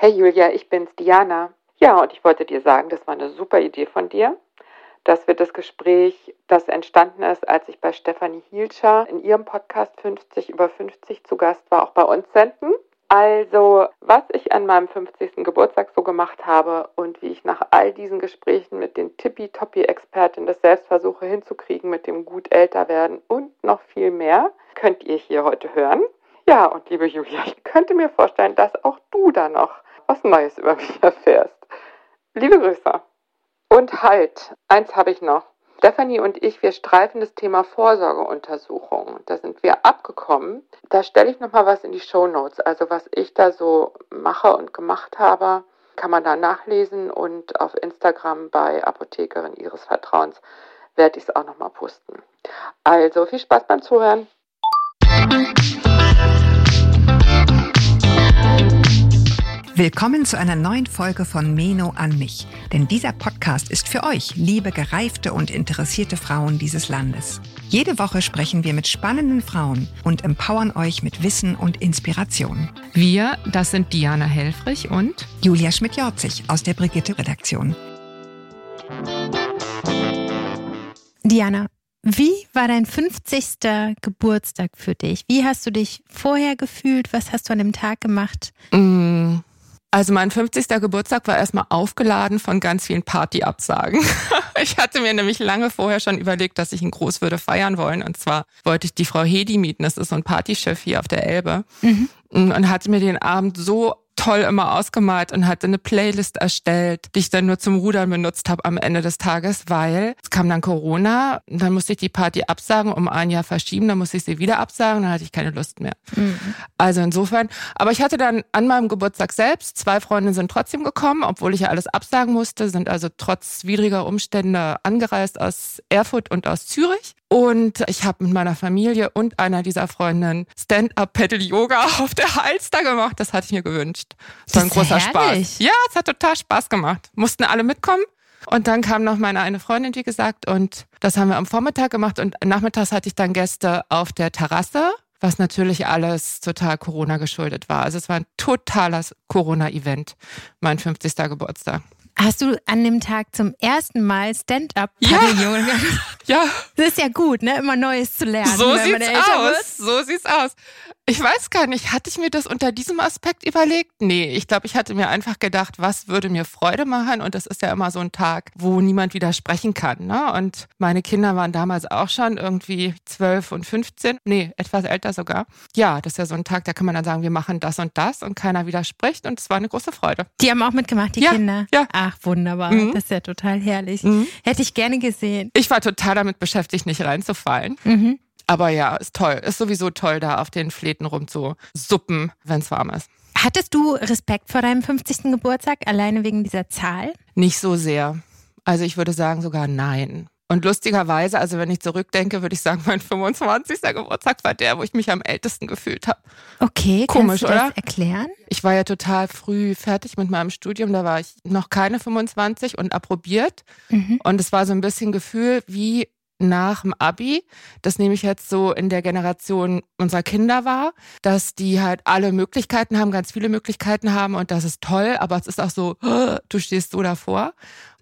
Hey Julia, ich bin's, Diana. Ja, und ich wollte dir sagen, das war eine super Idee von dir, dass wir das Gespräch, das entstanden ist, als ich bei Stefanie Hielscher in ihrem Podcast 50 über 50 zu Gast war, auch bei uns senden. Also, was ich an meinem 50. Geburtstag so gemacht habe und wie ich nach all diesen Gesprächen mit den Tippy-Toppi-Experten das selbst versuche hinzukriegen mit dem gut älter werden und noch viel mehr, könnt ihr hier heute hören. Ja, und liebe Julia, ich könnte mir vorstellen, dass auch du da noch was Neues über mich erfährst. Liebe Grüße. Und halt, eins habe ich noch. Stephanie und ich, wir streifen das Thema Vorsorgeuntersuchungen. Da sind wir abgekommen. Da stelle ich nochmal was in die Show Notes. Also was ich da so mache und gemacht habe, kann man da nachlesen und auf Instagram bei Apothekerin ihres Vertrauens werde ich es auch nochmal posten. Also viel Spaß beim Zuhören. Willkommen zu einer neuen Folge von Meno an mich. Denn dieser Podcast ist für euch, liebe gereifte und interessierte Frauen dieses Landes. Jede Woche sprechen wir mit spannenden Frauen und empowern euch mit Wissen und Inspiration. Wir, das sind Diana Helfrich und Julia Schmidt-Jorzig aus der Brigitte-Redaktion. Diana, wie war dein 50. Geburtstag für dich? Wie hast du dich vorher gefühlt? Was hast du an dem Tag gemacht? Mm, also mein 50. Geburtstag war erstmal aufgeladen von ganz vielen Partyabsagen. ich hatte mir nämlich lange vorher schon überlegt, dass ich ihn groß würde feiern wollen. Und zwar wollte ich die Frau Hedi mieten, das ist so ein Partyschiff hier auf der Elbe. Mhm. Und hatte mir den Abend so toll immer ausgemalt und hatte eine Playlist erstellt, die ich dann nur zum Rudern benutzt habe am Ende des Tages, weil es kam dann Corona, dann musste ich die Party absagen, um ein Jahr verschieben, dann musste ich sie wieder absagen, dann hatte ich keine Lust mehr. Mhm. Also insofern, aber ich hatte dann an meinem Geburtstag selbst, zwei Freundinnen sind trotzdem gekommen, obwohl ich ja alles absagen musste, sind also trotz widriger Umstände angereist aus Erfurt und aus Zürich. Und ich habe mit meiner Familie und einer dieser Freundinnen Stand-up-Pedal-Yoga auf der Halster gemacht. Das hatte ich mir gewünscht. Das, war ein großer herrlich. Spaß. Ja, es hat total Spaß gemacht. Mussten alle mitkommen. Und dann kam noch meine eine Freundin, wie gesagt, und das haben wir am Vormittag gemacht. Und nachmittags hatte ich dann Gäste auf der Terrasse, was natürlich alles total Corona geschuldet war. Also es war ein totales Corona-Event, mein 50. Geburtstag. Hast du an dem Tag zum ersten Mal Stand-up-Pavillon ja. ja. Das ist ja gut, ne? Immer Neues zu lernen. So sieht's aus. So sieht's aus. Ich weiß gar nicht, hatte ich mir das unter diesem Aspekt überlegt? Nee, ich glaube, ich hatte mir einfach gedacht, was würde mir Freude machen? Und das ist ja immer so ein Tag, wo niemand widersprechen kann. Ne? Und meine Kinder waren damals auch schon irgendwie zwölf und 15, nee, etwas älter sogar. Ja, das ist ja so ein Tag, da kann man dann sagen, wir machen das und das und keiner widerspricht. Und es war eine große Freude. Die haben auch mitgemacht, die ja, Kinder? Ja. Ach, wunderbar. Mhm. Das ist ja total herrlich. Mhm. Hätte ich gerne gesehen. Ich war total damit beschäftigt, nicht reinzufallen. Mhm. Aber ja, ist toll. Ist sowieso toll, da auf den Fläten rumzusuppen, wenn es warm ist. Hattest du Respekt vor deinem 50. Geburtstag, alleine wegen dieser Zahl? Nicht so sehr. Also ich würde sagen sogar nein. Und lustigerweise, also wenn ich zurückdenke, würde ich sagen, mein 25. Geburtstag war der, wo ich mich am ältesten gefühlt habe. Okay, komisch, kannst du das oder? erklären? Ich war ja total früh fertig mit meinem Studium, da war ich noch keine 25 und approbiert. Mhm. Und es war so ein bisschen Gefühl wie nach dem Abi, das nehme ich jetzt so in der Generation unserer Kinder war, dass die halt alle Möglichkeiten haben, ganz viele Möglichkeiten haben und das ist toll, aber es ist auch so, du stehst so davor.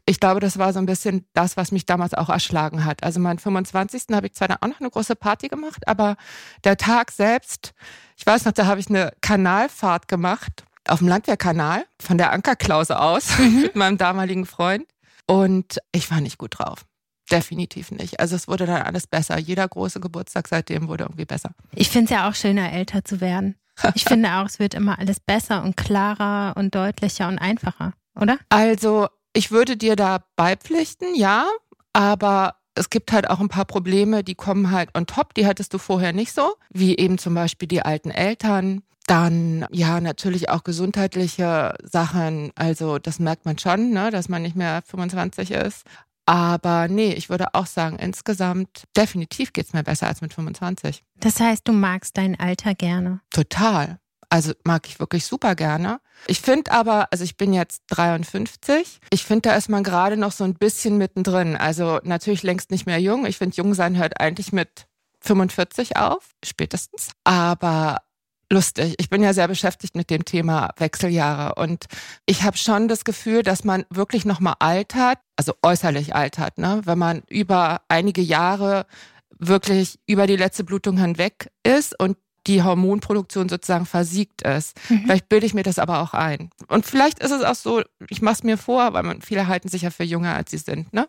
Ich glaube, das war so ein bisschen das, was mich damals auch erschlagen hat. Also mein 25. habe ich zwar dann auch noch eine große Party gemacht, aber der Tag selbst, ich weiß noch, da habe ich eine Kanalfahrt gemacht auf dem Landwehrkanal von der Ankerklause aus mhm. mit meinem damaligen Freund und ich war nicht gut drauf. Definitiv nicht. Also es wurde dann alles besser. Jeder große Geburtstag seitdem wurde irgendwie besser. Ich finde es ja auch schöner, älter zu werden. Ich finde auch, es wird immer alles besser und klarer und deutlicher und einfacher, oder? Also ich würde dir da beipflichten, ja, aber es gibt halt auch ein paar Probleme, die kommen halt on top, die hattest du vorher nicht so, wie eben zum Beispiel die alten Eltern, dann ja natürlich auch gesundheitliche Sachen. Also das merkt man schon, ne, dass man nicht mehr 25 ist. Aber nee, ich würde auch sagen, insgesamt definitiv geht's mir besser als mit 25. Das heißt, du magst dein Alter gerne? Total. Also mag ich wirklich super gerne. Ich finde aber, also ich bin jetzt 53. Ich finde, da ist man gerade noch so ein bisschen mittendrin. Also natürlich längst nicht mehr jung. Ich finde, jung sein hört eigentlich mit 45 auf, spätestens. Aber lustig. Ich bin ja sehr beschäftigt mit dem Thema Wechseljahre und ich habe schon das Gefühl, dass man wirklich nochmal altert, also äußerlich altert, ne? wenn man über einige Jahre wirklich über die letzte Blutung hinweg ist und die Hormonproduktion sozusagen versiegt ist. Mhm. Vielleicht bilde ich mir das aber auch ein. Und vielleicht ist es auch so, ich mache es mir vor, weil man, viele halten sich ja für jünger, als sie sind. Ne?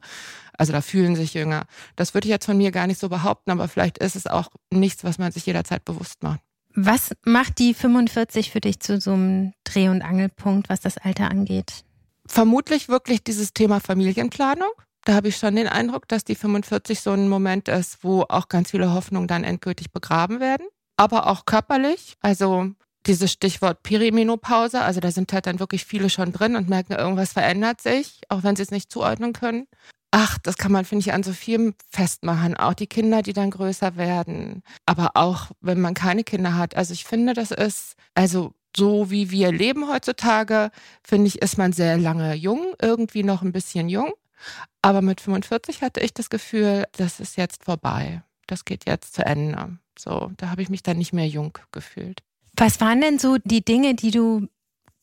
Also da fühlen sich jünger. Das würde ich jetzt von mir gar nicht so behaupten, aber vielleicht ist es auch nichts, was man sich jederzeit bewusst macht. Was macht die 45 für dich zu so einem Dreh- und Angelpunkt, was das Alter angeht? Vermutlich wirklich dieses Thema Familienplanung. Da habe ich schon den Eindruck, dass die 45 so ein Moment ist, wo auch ganz viele Hoffnungen dann endgültig begraben werden. Aber auch körperlich. Also dieses Stichwort Perimenopause, also da sind halt dann wirklich viele schon drin und merken, irgendwas verändert sich, auch wenn sie es nicht zuordnen können. Ach, das kann man, finde ich, an so vielem festmachen. Auch die Kinder, die dann größer werden. Aber auch, wenn man keine Kinder hat. Also ich finde, das ist, also so wie wir leben heutzutage, finde ich, ist man sehr lange jung, irgendwie noch ein bisschen jung. Aber mit 45 hatte ich das Gefühl, das ist jetzt vorbei. Das geht jetzt zu Ende. So, da habe ich mich dann nicht mehr jung gefühlt. Was waren denn so die Dinge, die du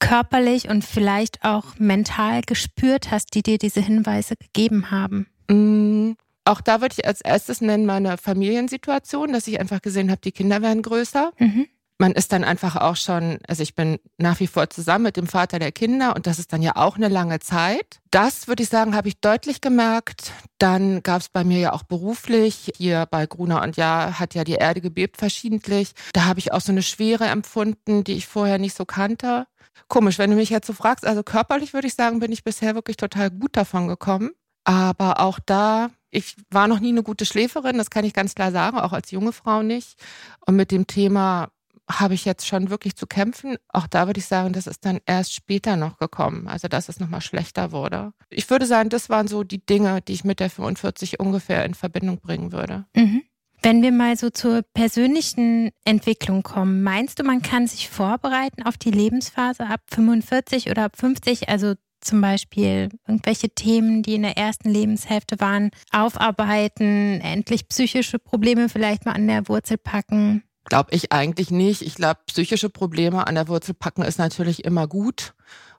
körperlich und vielleicht auch mental gespürt hast, die dir diese Hinweise gegeben haben? Mm, auch da würde ich als erstes nennen meine Familiensituation, dass ich einfach gesehen habe, die Kinder werden größer. Mhm man ist dann einfach auch schon, also ich bin nach wie vor zusammen mit dem Vater der Kinder und das ist dann ja auch eine lange Zeit. Das würde ich sagen, habe ich deutlich gemerkt. Dann gab es bei mir ja auch beruflich, hier bei Gruner und Ja hat ja die Erde gebebt verschiedentlich. Da habe ich auch so eine Schwere empfunden, die ich vorher nicht so kannte. Komisch, wenn du mich jetzt so fragst, also körperlich würde ich sagen, bin ich bisher wirklich total gut davon gekommen. Aber auch da ich war noch nie eine gute Schläferin, das kann ich ganz klar sagen, auch als junge Frau nicht. Und mit dem Thema habe ich jetzt schon wirklich zu kämpfen. Auch da würde ich sagen, das ist dann erst später noch gekommen, also dass es nochmal schlechter wurde. Ich würde sagen, das waren so die Dinge, die ich mit der 45 ungefähr in Verbindung bringen würde. Mhm. Wenn wir mal so zur persönlichen Entwicklung kommen, meinst du, man kann sich vorbereiten auf die Lebensphase ab 45 oder ab 50? Also zum Beispiel irgendwelche Themen, die in der ersten Lebenshälfte waren, aufarbeiten, endlich psychische Probleme vielleicht mal an der Wurzel packen? Glaube ich eigentlich nicht. Ich glaube, psychische Probleme an der Wurzel packen ist natürlich immer gut.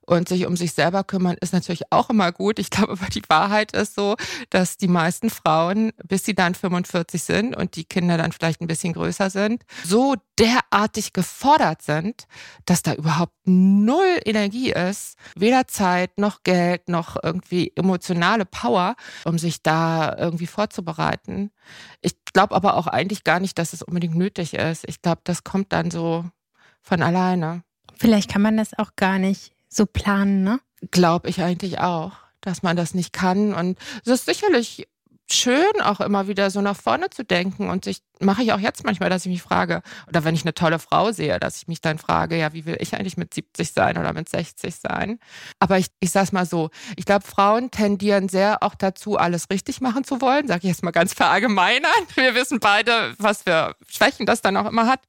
Und sich um sich selber kümmern ist natürlich auch immer gut. Ich glaube aber die Wahrheit ist so, dass die meisten Frauen, bis sie dann 45 sind und die Kinder dann vielleicht ein bisschen größer sind, so derartig gefordert sind, dass da überhaupt null Energie ist, weder Zeit noch Geld noch irgendwie emotionale Power, um sich da irgendwie vorzubereiten. Ich glaube aber auch eigentlich gar nicht, dass es unbedingt nötig ist. Ich glaube, das kommt dann so von alleine. Vielleicht kann man das auch gar nicht so planen, ne? Glaube ich eigentlich auch, dass man das nicht kann. Und es ist sicherlich schön, auch immer wieder so nach vorne zu denken. Und ich mache ich auch jetzt manchmal, dass ich mich frage, oder wenn ich eine tolle Frau sehe, dass ich mich dann frage, ja, wie will ich eigentlich mit 70 sein oder mit 60 sein? Aber ich, ich sage es mal so, ich glaube, Frauen tendieren sehr auch dazu, alles richtig machen zu wollen, sage ich jetzt mal ganz verallgemeinern. Wir wissen beide, was für Schwächen das dann auch immer hat.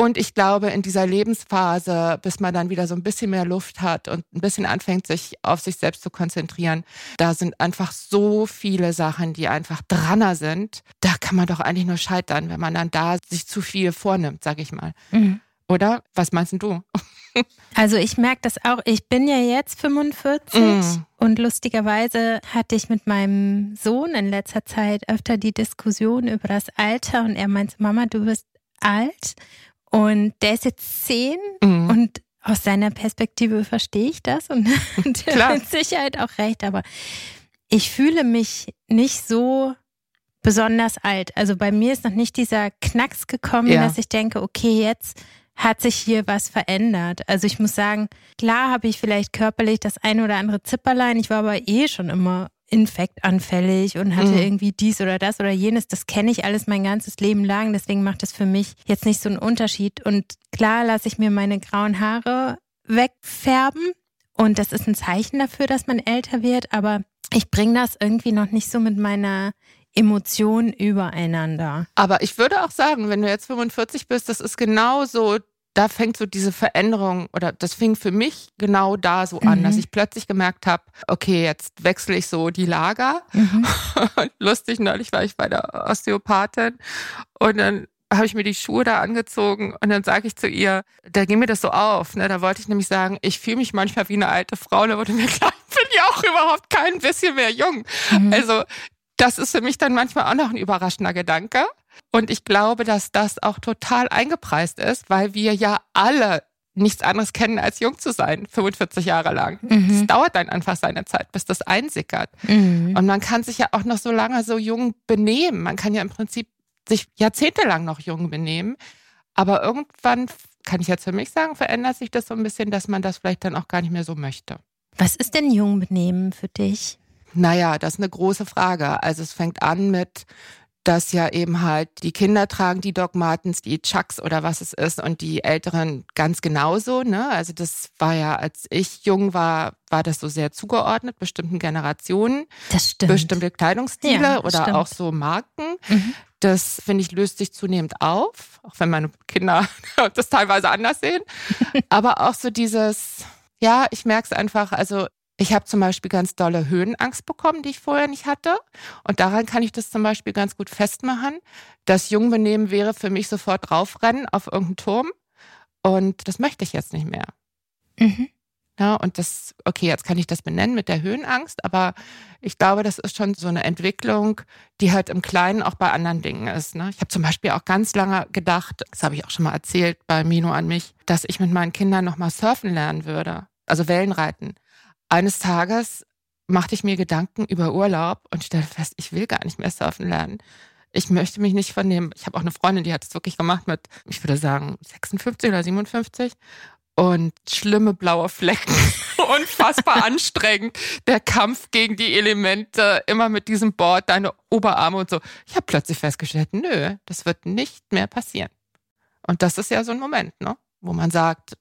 Und ich glaube, in dieser Lebensphase, bis man dann wieder so ein bisschen mehr Luft hat und ein bisschen anfängt, sich auf sich selbst zu konzentrieren, da sind einfach so viele Sachen, die einfach dranner sind. Da kann man doch eigentlich nur scheitern, wenn man dann da sich zu viel vornimmt, sag ich mal. Mhm. Oder? Was meinst du? Also ich merke das auch. Ich bin ja jetzt 45 mm. und lustigerweise hatte ich mit meinem Sohn in letzter Zeit öfter die Diskussion über das Alter und er meinte, Mama, du bist alt. Und der ist jetzt zehn mhm. und aus seiner Perspektive verstehe ich das und, der hat mit Sicherheit auch recht, aber ich fühle mich nicht so besonders alt. Also bei mir ist noch nicht dieser Knacks gekommen, ja. dass ich denke, okay, jetzt hat sich hier was verändert. Also ich muss sagen, klar habe ich vielleicht körperlich das eine oder andere Zipperlein. Ich war aber eh schon immer infektanfällig und hatte mhm. irgendwie dies oder das oder jenes. Das kenne ich alles mein ganzes Leben lang. Deswegen macht das für mich jetzt nicht so einen Unterschied. Und klar lasse ich mir meine grauen Haare wegfärben. Und das ist ein Zeichen dafür, dass man älter wird. Aber ich bringe das irgendwie noch nicht so mit meiner Emotion übereinander. Aber ich würde auch sagen, wenn du jetzt 45 bist, das ist genau so da fängt so diese Veränderung oder das fing für mich genau da so an, mhm. dass ich plötzlich gemerkt habe, okay, jetzt wechsle ich so die Lager. Mhm. Lustig, neulich war ich bei der Osteopathin und dann habe ich mir die Schuhe da angezogen und dann sage ich zu ihr, da ging mir das so auf. Ne? Da wollte ich nämlich sagen, ich fühle mich manchmal wie eine alte Frau. Da wurde mir klar, ich bin ja auch überhaupt kein bisschen mehr jung. Mhm. Also das ist für mich dann manchmal auch noch ein überraschender Gedanke. Und ich glaube, dass das auch total eingepreist ist, weil wir ja alle nichts anderes kennen, als jung zu sein, 45 Jahre lang. Mhm. Es dauert dann einfach seine Zeit, bis das einsickert. Mhm. Und man kann sich ja auch noch so lange so jung benehmen. Man kann ja im Prinzip sich jahrzehntelang noch jung benehmen. Aber irgendwann, kann ich jetzt für mich sagen, verändert sich das so ein bisschen, dass man das vielleicht dann auch gar nicht mehr so möchte. Was ist denn jung benehmen für dich? Naja, das ist eine große Frage. Also es fängt an mit, dass ja eben halt die Kinder tragen die Doc Martens, die Chucks oder was es ist und die Älteren ganz genauso. Ne? Also das war ja, als ich jung war, war das so sehr zugeordnet, bestimmten Generationen. Das stimmt. Bestimmte Kleidungsstile ja, oder stimmt. auch so Marken. Mhm. Das, finde ich, löst sich zunehmend auf, auch wenn meine Kinder das teilweise anders sehen. Aber auch so dieses, ja, ich merke es einfach, also ich habe zum Beispiel ganz dolle Höhenangst bekommen, die ich vorher nicht hatte. Und daran kann ich das zum Beispiel ganz gut festmachen. Das Jungbenehmen wäre für mich sofort draufrennen auf irgendeinen Turm. Und das möchte ich jetzt nicht mehr. Mhm. Ja, und das, okay, jetzt kann ich das benennen mit der Höhenangst, aber ich glaube, das ist schon so eine Entwicklung, die halt im Kleinen auch bei anderen Dingen ist. Ne? Ich habe zum Beispiel auch ganz lange gedacht, das habe ich auch schon mal erzählt bei Mino an mich, dass ich mit meinen Kindern nochmal surfen lernen würde, also Wellenreiten eines Tages machte ich mir Gedanken über Urlaub und stellte fest, ich will gar nicht mehr surfen lernen. Ich möchte mich nicht von dem, ich habe auch eine Freundin, die hat es wirklich gemacht mit, ich würde sagen, 56 oder 57 und schlimme blaue Flecken. Unfassbar anstrengend. Der Kampf gegen die Elemente, immer mit diesem Board, deine Oberarme und so. Ich habe plötzlich festgestellt, nö, das wird nicht mehr passieren. Und das ist ja so ein Moment, ne? wo man sagt,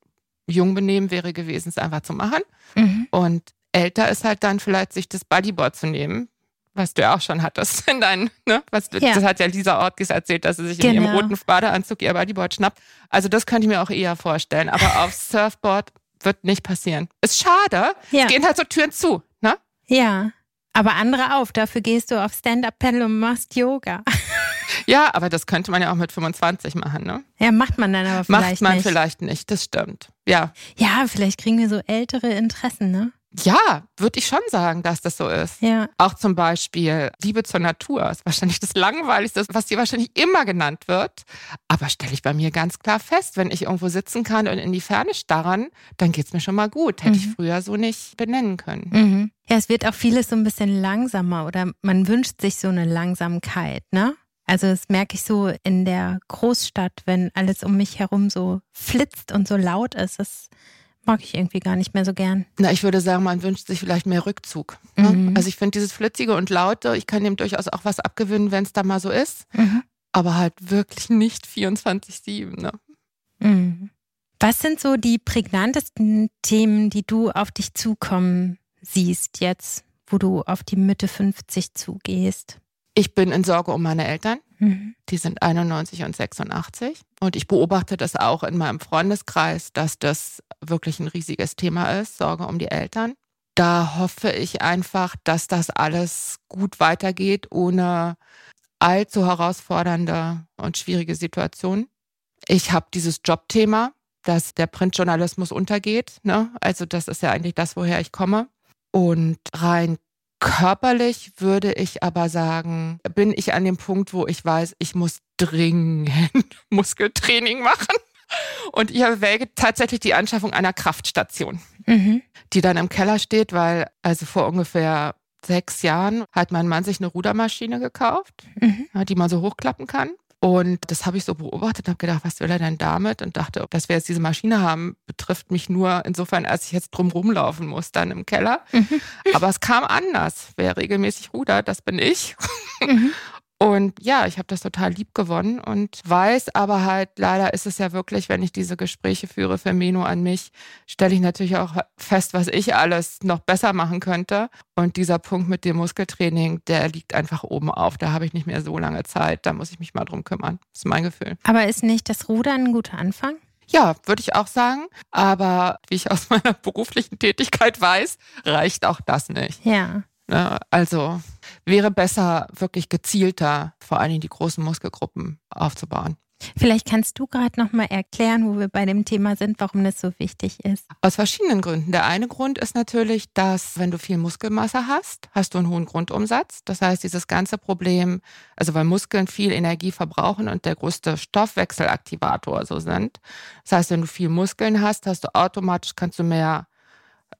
jung benehmen wäre gewesen, es einfach zu machen. Mhm. Und älter ist halt dann vielleicht sich das Bodyboard zu nehmen, was du ja auch schon hattest in deinen, ne? Was ja. Das hat ja Lisa Ortgis erzählt, dass sie sich genau. in ihrem genau. roten Badeanzug ihr Bodyboard schnappt. Also das könnte ich mir auch eher vorstellen. Aber aufs Surfboard wird nicht passieren. Ist schade. Ja. Es gehen halt so Türen zu, ne? Ja. Aber andere auf. Dafür gehst du auf Stand-Up-Paddle und machst Yoga. Ja, aber das könnte man ja auch mit 25 machen, ne? Ja, macht man dann aber vielleicht nicht. Macht man nicht. vielleicht nicht, das stimmt. Ja. Ja, vielleicht kriegen wir so ältere Interessen, ne? Ja, würde ich schon sagen, dass das so ist. Ja. Auch zum Beispiel Liebe zur Natur ist wahrscheinlich das Langweiligste, was dir wahrscheinlich immer genannt wird. Aber stelle ich bei mir ganz klar fest, wenn ich irgendwo sitzen kann und in die Ferne starren, dann geht es mir schon mal gut. Hätte mhm. ich früher so nicht benennen können. Mhm. Ja, es wird auch vieles so ein bisschen langsamer oder man wünscht sich so eine Langsamkeit, ne? Also das merke ich so in der Großstadt, wenn alles um mich herum so flitzt und so laut ist. Das mag ich irgendwie gar nicht mehr so gern. Na, ich würde sagen, man wünscht sich vielleicht mehr Rückzug. Ne? Mhm. Also ich finde dieses Flitzige und Laute, ich kann dem durchaus auch was abgewinnen, wenn es da mal so ist. Mhm. Aber halt wirklich nicht 24-7. Ne? Mhm. Was sind so die prägnantesten Themen, die du auf dich zukommen siehst jetzt, wo du auf die Mitte 50 zugehst? Ich bin in Sorge um meine Eltern. Mhm. Die sind 91 und 86. Und ich beobachte das auch in meinem Freundeskreis, dass das wirklich ein riesiges Thema ist, Sorge um die Eltern. Da hoffe ich einfach, dass das alles gut weitergeht, ohne allzu herausfordernde und schwierige Situationen. Ich habe dieses Jobthema, dass der Printjournalismus untergeht. Ne? Also das ist ja eigentlich das, woher ich komme. Und rein Körperlich würde ich aber sagen, bin ich an dem Punkt, wo ich weiß, ich muss dringend Muskeltraining machen. Und ich erwäge tatsächlich die Anschaffung einer Kraftstation, mhm. die dann im Keller steht, weil also vor ungefähr sechs Jahren hat mein Mann sich eine Rudermaschine gekauft, mhm. die man so hochklappen kann. Und das habe ich so beobachtet und habe gedacht, was will er denn damit? Und dachte, dass wir jetzt diese Maschine haben, betrifft mich nur insofern, als ich jetzt drum rumlaufen muss, dann im Keller. Mhm. Aber es kam anders. Wer regelmäßig rudert, das bin ich. Mhm. Und ja, ich habe das total lieb gewonnen und weiß aber halt, leider ist es ja wirklich, wenn ich diese Gespräche führe für Meno an mich, stelle ich natürlich auch fest, was ich alles noch besser machen könnte. Und dieser Punkt mit dem Muskeltraining, der liegt einfach oben auf. Da habe ich nicht mehr so lange Zeit. Da muss ich mich mal drum kümmern. Das ist mein Gefühl. Aber ist nicht das Rudern ein guter Anfang? Ja, würde ich auch sagen. Aber wie ich aus meiner beruflichen Tätigkeit weiß, reicht auch das nicht. Ja. Ne? Also wäre besser, wirklich gezielter vor allen Dingen die großen Muskelgruppen aufzubauen. Vielleicht kannst du gerade noch mal erklären, wo wir bei dem Thema sind, warum das so wichtig ist. Aus verschiedenen Gründen. Der eine Grund ist natürlich, dass wenn du viel Muskelmasse hast, hast du einen hohen Grundumsatz. Das heißt, dieses ganze Problem, also weil Muskeln viel Energie verbrauchen und der größte Stoffwechselaktivator so sind. Das heißt, wenn du viel Muskeln hast, hast du automatisch kannst du mehr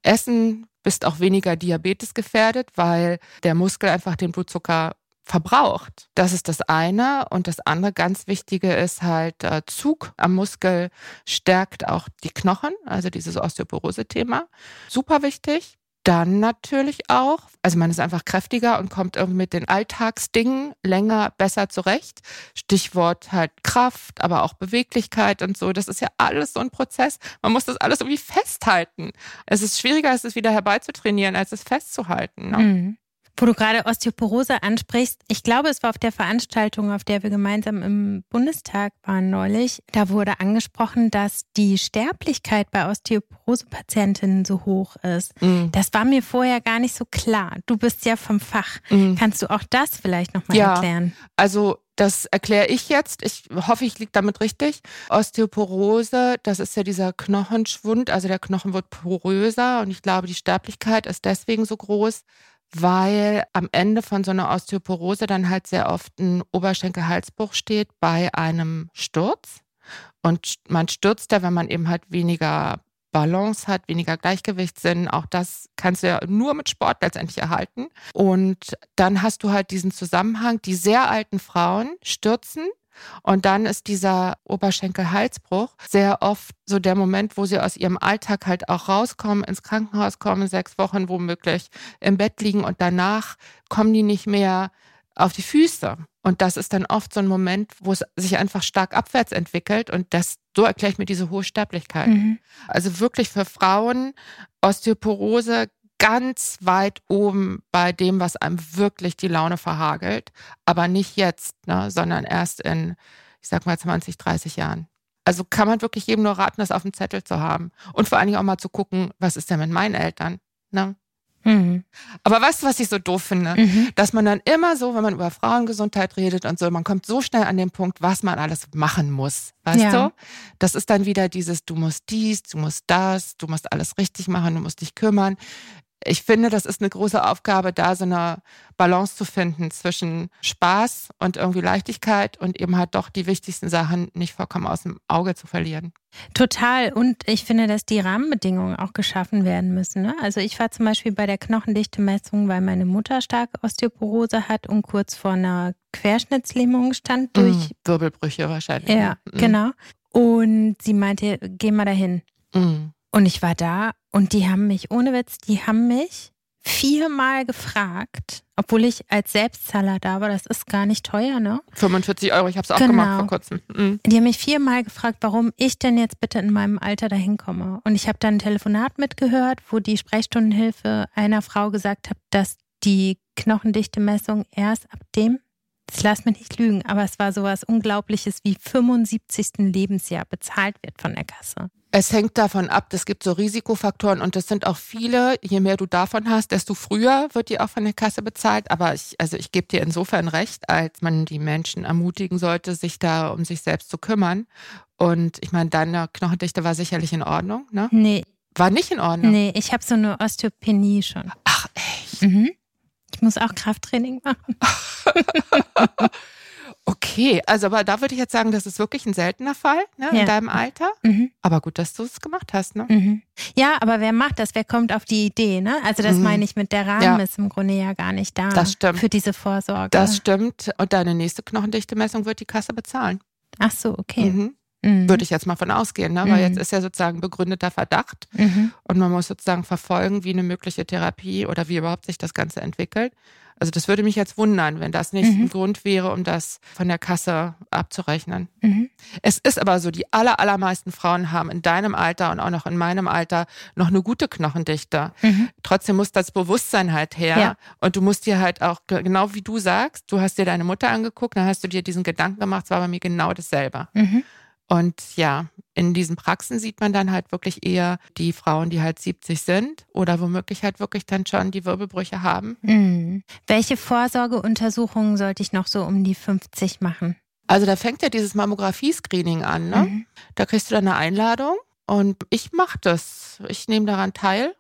essen, bist auch weniger Diabetes gefährdet, weil der Muskel einfach den Blutzucker verbraucht. Das ist das eine. Und das andere ganz Wichtige ist halt, äh, Zug am Muskel stärkt auch die Knochen, also dieses Osteoporose-Thema. Super wichtig. Dann natürlich auch, also man ist einfach kräftiger und kommt irgendwie mit den Alltagsdingen länger besser zurecht. Stichwort halt Kraft, aber auch Beweglichkeit und so. Das ist ja alles so ein Prozess. Man muss das alles irgendwie festhalten. Es ist schwieriger, es wieder herbeizutrainieren, als es festzuhalten. Ne? Mhm. Wo du gerade Osteoporose ansprichst, ich glaube, es war auf der Veranstaltung, auf der wir gemeinsam im Bundestag waren neulich, da wurde angesprochen, dass die Sterblichkeit bei Osteoporose-Patientinnen so hoch ist. Mhm. Das war mir vorher gar nicht so klar. Du bist ja vom Fach. Mhm. Kannst du auch das vielleicht nochmal ja, erklären? Also das erkläre ich jetzt. Ich hoffe, ich liege damit richtig. Osteoporose, das ist ja dieser Knochenschwund, also der Knochen wird poröser und ich glaube, die Sterblichkeit ist deswegen so groß, weil am Ende von so einer Osteoporose dann halt sehr oft ein Oberschenkelhalsbruch steht bei einem Sturz. Und man stürzt da, wenn man eben halt weniger Balance hat, weniger Gleichgewichtssinn. Auch das kannst du ja nur mit Sport letztendlich erhalten. Und dann hast du halt diesen Zusammenhang, die sehr alten Frauen stürzen und dann ist dieser Oberschenkelhalsbruch sehr oft so der Moment, wo sie aus ihrem Alltag halt auch rauskommen, ins Krankenhaus kommen, sechs Wochen womöglich im Bett liegen und danach kommen die nicht mehr auf die Füße. Und das ist dann oft so ein Moment, wo es sich einfach stark abwärts entwickelt und das, so erkläre ich mir diese hohe Sterblichkeit. Mhm. Also wirklich für Frauen Osteoporose ganz weit oben bei dem, was einem wirklich die Laune verhagelt. Aber nicht jetzt, ne, sondern erst in, ich sag mal, 20, 30 Jahren. Also kann man wirklich jedem nur raten, das auf dem Zettel zu haben. Und vor allen Dingen auch mal zu gucken, was ist denn mit meinen Eltern? Ne? Mhm. Aber weißt du, was ich so doof finde? Mhm. Dass man dann immer so, wenn man über Frauengesundheit redet und so, man kommt so schnell an den Punkt, was man alles machen muss. Weißt ja. du? Das ist dann wieder dieses, du musst dies, du musst das, du musst alles richtig machen, du musst dich kümmern ich finde, das ist eine große Aufgabe, da so eine Balance zu finden zwischen Spaß und irgendwie Leichtigkeit und eben halt doch die wichtigsten Sachen nicht vollkommen aus dem Auge zu verlieren. Total. Und ich finde, dass die Rahmenbedingungen auch geschaffen werden müssen. Ne? Also ich war zum Beispiel bei der Knochendichte-Messung, weil meine Mutter stark Osteoporose hat und kurz vor einer Querschnittslähmung stand durch mm, Wirbelbrüche wahrscheinlich. Ja, mm. genau. Und sie meinte, geh mal dahin. Mm. Und ich war da und die haben mich, ohne Witz, die haben mich viermal gefragt, obwohl ich als Selbstzahler da war, das ist gar nicht teuer, ne? 45 Euro, ich habe es auch genau. gemacht vor kurzem. Mhm. Die haben mich viermal gefragt, warum ich denn jetzt bitte in meinem Alter dahin komme. Und ich habe dann ein Telefonat mitgehört, wo die Sprechstundenhilfe einer Frau gesagt hat, dass die Knochendichte-Messung erst ab dem, das lass mich nicht lügen, aber es war sowas Unglaubliches wie 75. Lebensjahr bezahlt wird von der Kasse. Es hängt davon ab, es gibt so Risikofaktoren und das sind auch viele. Je mehr du davon hast, desto früher wird die auch von der Kasse bezahlt. Aber ich, also ich gebe dir insofern recht, als man die Menschen ermutigen sollte, sich da um sich selbst zu kümmern. Und ich meine, deine Knochendichte war sicherlich in Ordnung, ne? Nee. War nicht in Ordnung? Nee, ich habe so eine Osteopenie schon. Ach, echt? Mhm. Ich muss auch Krafttraining machen. Okay, also aber da würde ich jetzt sagen, das ist wirklich ein seltener Fall ne, ja. in deinem Alter. Mhm. Aber gut, dass du es gemacht hast. Ne? Mhm. Ja, aber wer macht das? Wer kommt auf die Idee? Ne? Also das mhm. meine ich mit der Rahmen ja. ist im Grunde ja gar nicht da. Das stimmt. Für diese Vorsorge. Das stimmt. Und deine nächste Knochendichte-Messung wird die Kasse bezahlen. Ach so, okay. Mhm. Würde ich jetzt mal von ausgehen, ne? weil jetzt mhm. ist ja sozusagen begründeter Verdacht mhm. und man muss sozusagen verfolgen, wie eine mögliche Therapie oder wie überhaupt sich das Ganze entwickelt. Also das würde mich jetzt wundern, wenn das nicht mhm. ein Grund wäre, um das von der Kasse abzurechnen. Mhm. Es ist aber so, die aller, allermeisten Frauen haben in deinem Alter und auch noch in meinem Alter noch eine gute Knochendichte. Mhm. Trotzdem muss das Bewusstsein halt her. Ja. Und du musst dir halt auch, genau wie du sagst, du hast dir deine Mutter angeguckt, dann hast du dir diesen Gedanken gemacht, es war bei mir genau dasselbe. Und ja, in diesen Praxen sieht man dann halt wirklich eher die Frauen, die halt 70 sind oder womöglich halt wirklich dann schon die Wirbelbrüche haben. Mhm. Welche Vorsorgeuntersuchungen sollte ich noch so um die 50 machen? Also da fängt ja dieses Mammographie-Screening an. Ne? Mhm. Da kriegst du dann eine Einladung und ich mache das. Ich nehme daran teil.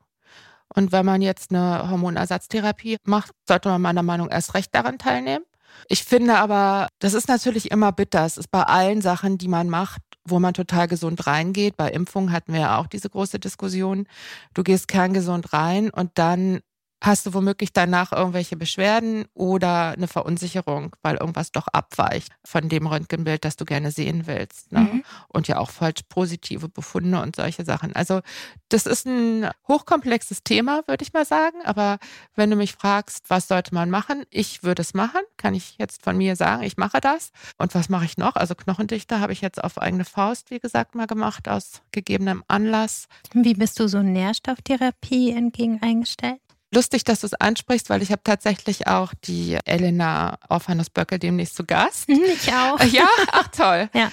Und wenn man jetzt eine Hormonersatztherapie macht, sollte man meiner Meinung nach erst recht daran teilnehmen. Ich finde aber, das ist natürlich immer bitter. Es ist bei allen Sachen, die man macht, wo man total gesund reingeht. Bei Impfungen hatten wir ja auch diese große Diskussion. Du gehst kerngesund rein und dann hast du womöglich danach irgendwelche Beschwerden oder eine Verunsicherung, weil irgendwas doch abweicht von dem Röntgenbild, das du gerne sehen willst. Ne? Mhm. Und ja auch falsch positive Befunde und solche Sachen. Also das ist ein hochkomplexes Thema, würde ich mal sagen. Aber wenn du mich fragst, was sollte man machen, ich würde es machen, kann ich jetzt von mir sagen, ich mache das. Und was mache ich noch? Also Knochendichter habe ich jetzt auf eigene Faust, wie gesagt, mal gemacht, aus gegebenem Anlass. Wie bist du so Nährstofftherapie entgegen eingestellt? Lustig, dass du es ansprichst, weil ich habe tatsächlich auch die Elena Orphanus-Böcke demnächst zu Gast. Mhm, ich auch. Ja, ach toll. ja.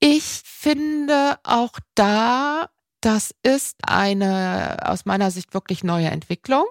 Ich finde auch da, das ist eine aus meiner Sicht wirklich neue Entwicklung,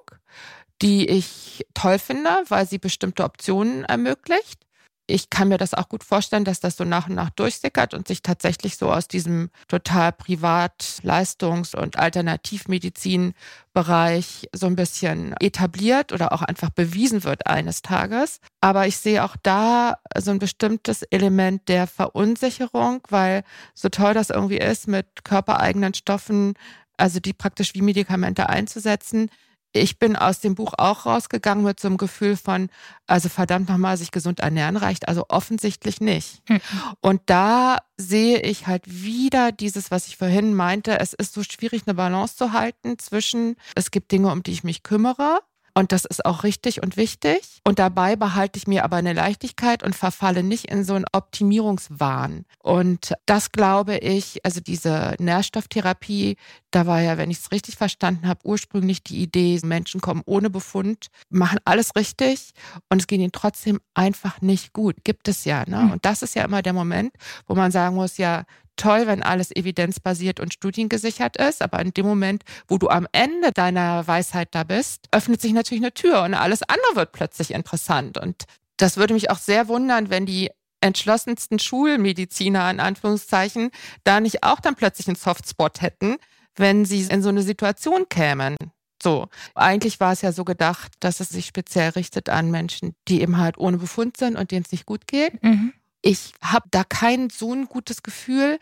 die ich toll finde, weil sie bestimmte Optionen ermöglicht ich kann mir das auch gut vorstellen, dass das so nach und nach durchsickert und sich tatsächlich so aus diesem total privat Leistungs- und Alternativmedizin-Bereich so ein bisschen etabliert oder auch einfach bewiesen wird eines Tages. Aber ich sehe auch da so ein bestimmtes Element der Verunsicherung, weil so toll das irgendwie ist, mit körpereigenen Stoffen, also die praktisch wie Medikamente einzusetzen, ich bin aus dem Buch auch rausgegangen mit so einem Gefühl von, also verdammt nochmal, sich gesund ernähren reicht, also offensichtlich nicht. Hm. Und da sehe ich halt wieder dieses, was ich vorhin meinte, es ist so schwierig, eine Balance zu halten zwischen, es gibt Dinge, um die ich mich kümmere, und das ist auch richtig und wichtig. Und dabei behalte ich mir aber eine Leichtigkeit und verfalle nicht in so einen Optimierungswahn. Und das glaube ich, also diese Nährstofftherapie, da war ja, wenn ich es richtig verstanden habe, ursprünglich die Idee, Menschen kommen ohne Befund, machen alles richtig und es geht ihnen trotzdem einfach nicht gut. Gibt es ja. Ne? Hm. Und das ist ja immer der Moment, wo man sagen muss, ja, toll, wenn alles evidenzbasiert und studiengesichert ist, aber in dem Moment, wo du am Ende deiner Weisheit da bist, öffnet sich natürlich eine Tür und alles andere wird plötzlich interessant. Und das würde mich auch sehr wundern, wenn die entschlossensten Schulmediziner in Anführungszeichen da nicht auch dann plötzlich einen Softspot hätten, wenn sie in so eine Situation kämen. So, eigentlich war es ja so gedacht, dass es sich speziell richtet an Menschen, die eben halt ohne Befund sind und denen es nicht gut geht. Mhm. Ich habe da kein so ein gutes Gefühl,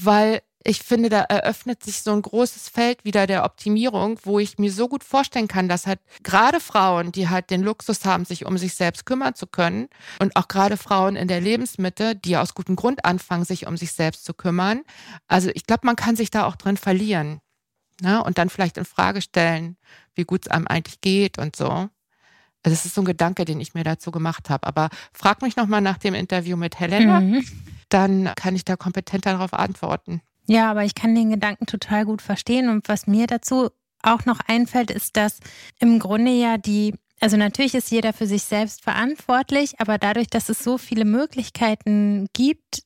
weil ich finde, da eröffnet sich so ein großes Feld wieder der Optimierung, wo ich mir so gut vorstellen kann, dass halt gerade Frauen, die halt den Luxus haben, sich um sich selbst kümmern zu können und auch gerade Frauen in der Lebensmitte, die aus gutem Grund anfangen, sich um sich selbst zu kümmern. Also ich glaube, man kann sich da auch drin verlieren. Ne? Und dann vielleicht in Frage stellen, wie gut es einem eigentlich geht und so. Also das ist so ein Gedanke, den ich mir dazu gemacht habe. Aber frag mich nochmal nach dem Interview mit Helena, mhm. dann kann ich da kompetenter darauf antworten. Ja, aber ich kann den Gedanken total gut verstehen. Und was mir dazu auch noch einfällt, ist, dass im Grunde ja die, also natürlich ist jeder für sich selbst verantwortlich, aber dadurch, dass es so viele Möglichkeiten gibt,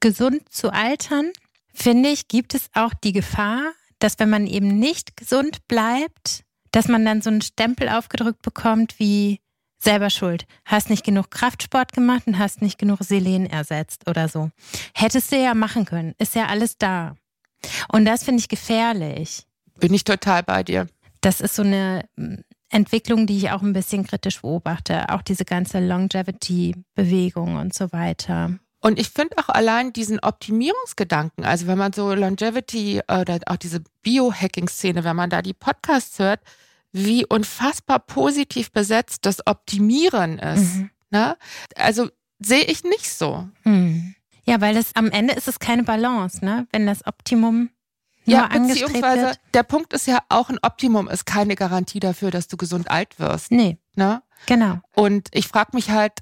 gesund zu altern, finde ich, gibt es auch die Gefahr, dass wenn man eben nicht gesund bleibt, dass man dann so einen Stempel aufgedrückt bekommt wie selber schuld. Hast nicht genug Kraftsport gemacht und hast nicht genug Selen ersetzt oder so. Hättest du ja machen können. Ist ja alles da. Und das finde ich gefährlich. Bin ich total bei dir. Das ist so eine hm, Entwicklung, die ich auch ein bisschen kritisch beobachte. Auch diese ganze Longevity-Bewegung und so weiter. Und ich finde auch allein diesen Optimierungsgedanken, also wenn man so Longevity oder auch diese Biohacking-Szene, wenn man da die Podcasts hört, wie unfassbar positiv besetzt das Optimieren ist. Mhm. Ne? Also sehe ich nicht so. Mhm. Ja, weil es am Ende ist es keine Balance, ne? Wenn das Optimum nur ja, beziehungsweise wird. der Punkt ist ja auch ein Optimum ist keine Garantie dafür, dass du gesund alt wirst. Nee. Ne? Genau. Und ich frage mich halt,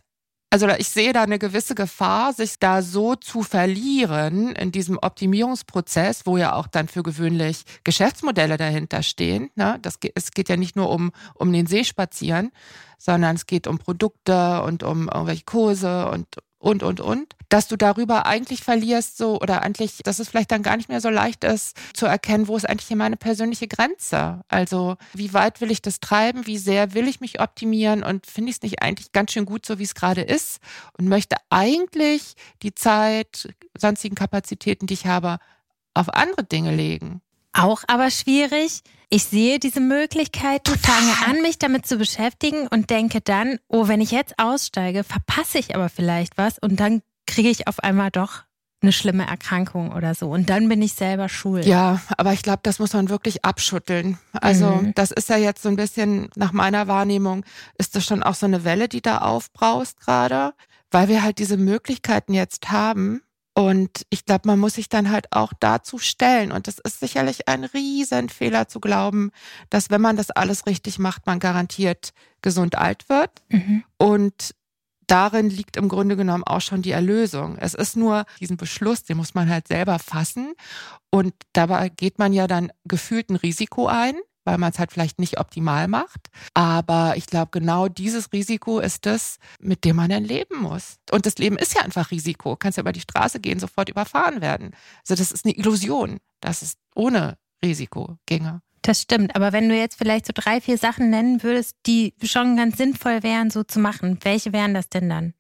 also ich sehe da eine gewisse Gefahr, sich da so zu verlieren in diesem Optimierungsprozess, wo ja auch dann für gewöhnlich Geschäftsmodelle dahinter stehen. Ne? Das, es geht ja nicht nur um, um den See spazieren, sondern es geht um Produkte und um irgendwelche Kurse und und, und, und, dass du darüber eigentlich verlierst, so, oder eigentlich, dass es vielleicht dann gar nicht mehr so leicht ist, zu erkennen, wo ist eigentlich hier meine persönliche Grenze? Also, wie weit will ich das treiben? Wie sehr will ich mich optimieren? Und finde ich es nicht eigentlich ganz schön gut, so wie es gerade ist? Und möchte eigentlich die Zeit, sonstigen Kapazitäten, die ich habe, auf andere Dinge legen? Auch aber schwierig. Ich sehe diese Möglichkeit, fange an, mich damit zu beschäftigen und denke dann, oh, wenn ich jetzt aussteige, verpasse ich aber vielleicht was und dann kriege ich auf einmal doch eine schlimme Erkrankung oder so. Und dann bin ich selber schuld. Ja, aber ich glaube, das muss man wirklich abschütteln. Also mhm. das ist ja jetzt so ein bisschen, nach meiner Wahrnehmung, ist das schon auch so eine Welle, die da aufbraust gerade, weil wir halt diese Möglichkeiten jetzt haben, und ich glaube, man muss sich dann halt auch dazu stellen. Und das ist sicherlich ein Riesenfehler zu glauben, dass wenn man das alles richtig macht, man garantiert gesund alt wird. Mhm. Und darin liegt im Grunde genommen auch schon die Erlösung. Es ist nur diesen Beschluss, den muss man halt selber fassen. Und dabei geht man ja dann gefühlt ein Risiko ein weil man es halt vielleicht nicht optimal macht. Aber ich glaube, genau dieses Risiko ist das, mit dem man dann leben muss. Und das Leben ist ja einfach Risiko. Du kannst ja über die Straße gehen, sofort überfahren werden. Also das ist eine Illusion, dass es ohne Risiko ginge. Das stimmt, aber wenn du jetzt vielleicht so drei, vier Sachen nennen würdest, die schon ganz sinnvoll wären, so zu machen, welche wären das denn dann?